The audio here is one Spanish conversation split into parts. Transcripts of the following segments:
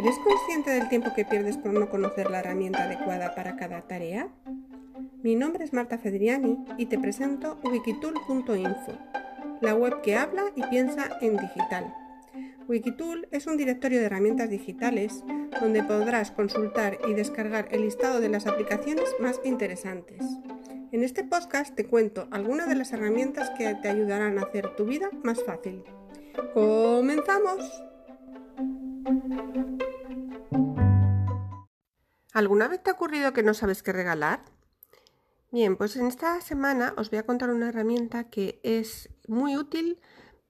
¿Eres consciente del tiempo que pierdes por no conocer la herramienta adecuada para cada tarea? Mi nombre es Marta Fedriani y te presento wikitool.info, la web que habla y piensa en digital. Wikitool es un directorio de herramientas digitales donde podrás consultar y descargar el listado de las aplicaciones más interesantes. En este podcast te cuento algunas de las herramientas que te ayudarán a hacer tu vida más fácil. ¡Comenzamos! ¿Alguna vez te ha ocurrido que no sabes qué regalar? Bien, pues en esta semana os voy a contar una herramienta que es muy útil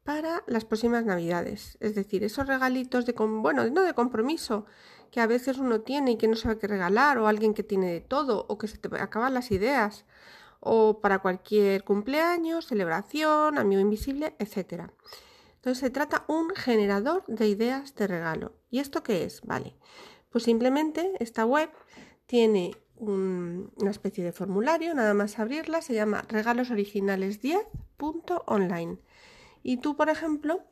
para las próximas navidades. Es decir, esos regalitos de, bueno, no de compromiso que a veces uno tiene y que no sabe qué regalar, o alguien que tiene de todo, o que se te acaban las ideas, o para cualquier cumpleaños, celebración, amigo invisible, etc. Entonces se trata un generador de ideas de regalo. ¿Y esto qué es? Vale, pues simplemente esta web tiene una especie de formulario, nada más abrirla, se llama regalosoriginales10.online. Y tú, por ejemplo,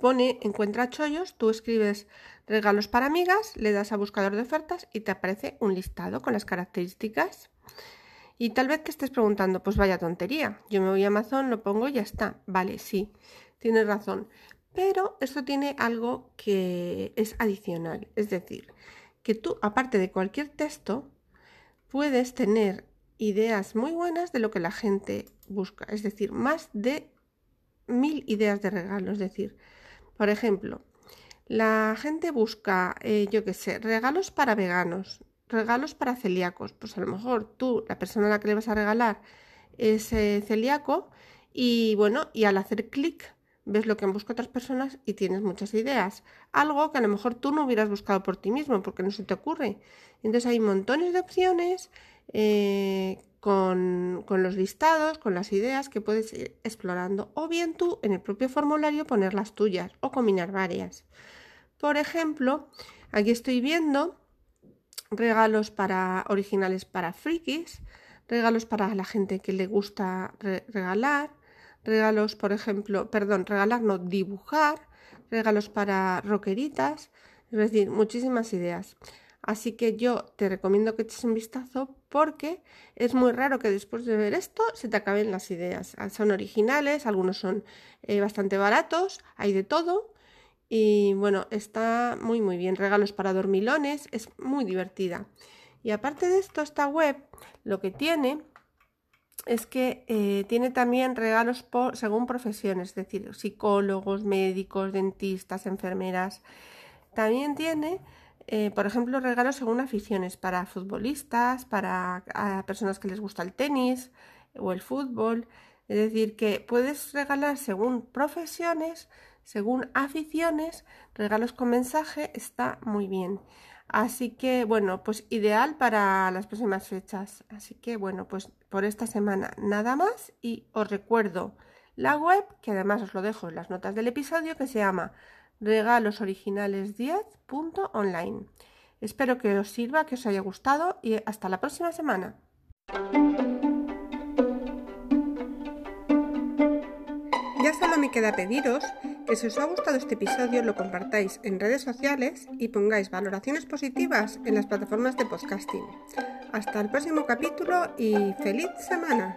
pone encuentra chollos, tú escribes regalos para amigas, le das a buscador de ofertas y te aparece un listado con las características. Y tal vez te estés preguntando, pues vaya tontería, yo me voy a Amazon, lo pongo y ya está. Vale, sí, tienes razón. Pero esto tiene algo que es adicional, es decir, que tú, aparte de cualquier texto, puedes tener ideas muy buenas de lo que la gente busca, es decir, más de mil ideas de regalo, es decir, por ejemplo, la gente busca, eh, yo qué sé, regalos para veganos, regalos para celíacos, pues a lo mejor tú, la persona a la que le vas a regalar, es eh, celíaco y bueno, y al hacer clic ves lo que han buscado otras personas y tienes muchas ideas. Algo que a lo mejor tú no hubieras buscado por ti mismo porque no se te ocurre. Entonces hay montones de opciones eh, con, con, los listados, con las ideas que puedes ir explorando. O bien tú en el propio formulario poner las tuyas o combinar varias. Por ejemplo, aquí estoy viendo regalos para originales para frikis, regalos para la gente que le gusta regalar, regalos, por ejemplo, perdón, regalar, no, dibujar, regalos para roqueritas, es decir, muchísimas ideas. Así que yo te recomiendo que eches un vistazo porque es muy raro que después de ver esto se te acaben las ideas. Ah, son originales, algunos son eh, bastante baratos, hay de todo. Y bueno, está muy muy bien. Regalos para dormilones, es muy divertida. Y aparte de esto, esta web lo que tiene es que eh, tiene también regalos por, según profesiones, es decir, psicólogos, médicos, dentistas, enfermeras. También tiene, eh, por ejemplo, regalos según aficiones para futbolistas, para personas que les gusta el tenis o el fútbol. Es decir, que puedes regalar según profesiones, según aficiones, regalos con mensaje, está muy bien. Así que, bueno, pues ideal para las próximas fechas. Así que, bueno, pues por esta semana nada más y os recuerdo la web, que además os lo dejo en las notas del episodio, que se llama regalosoriginales10.online. Espero que os sirva, que os haya gustado y hasta la próxima semana. Ya solo me queda pediros que si os ha gustado este episodio lo compartáis en redes sociales y pongáis valoraciones positivas en las plataformas de podcasting. Hasta el próximo capítulo y feliz semana.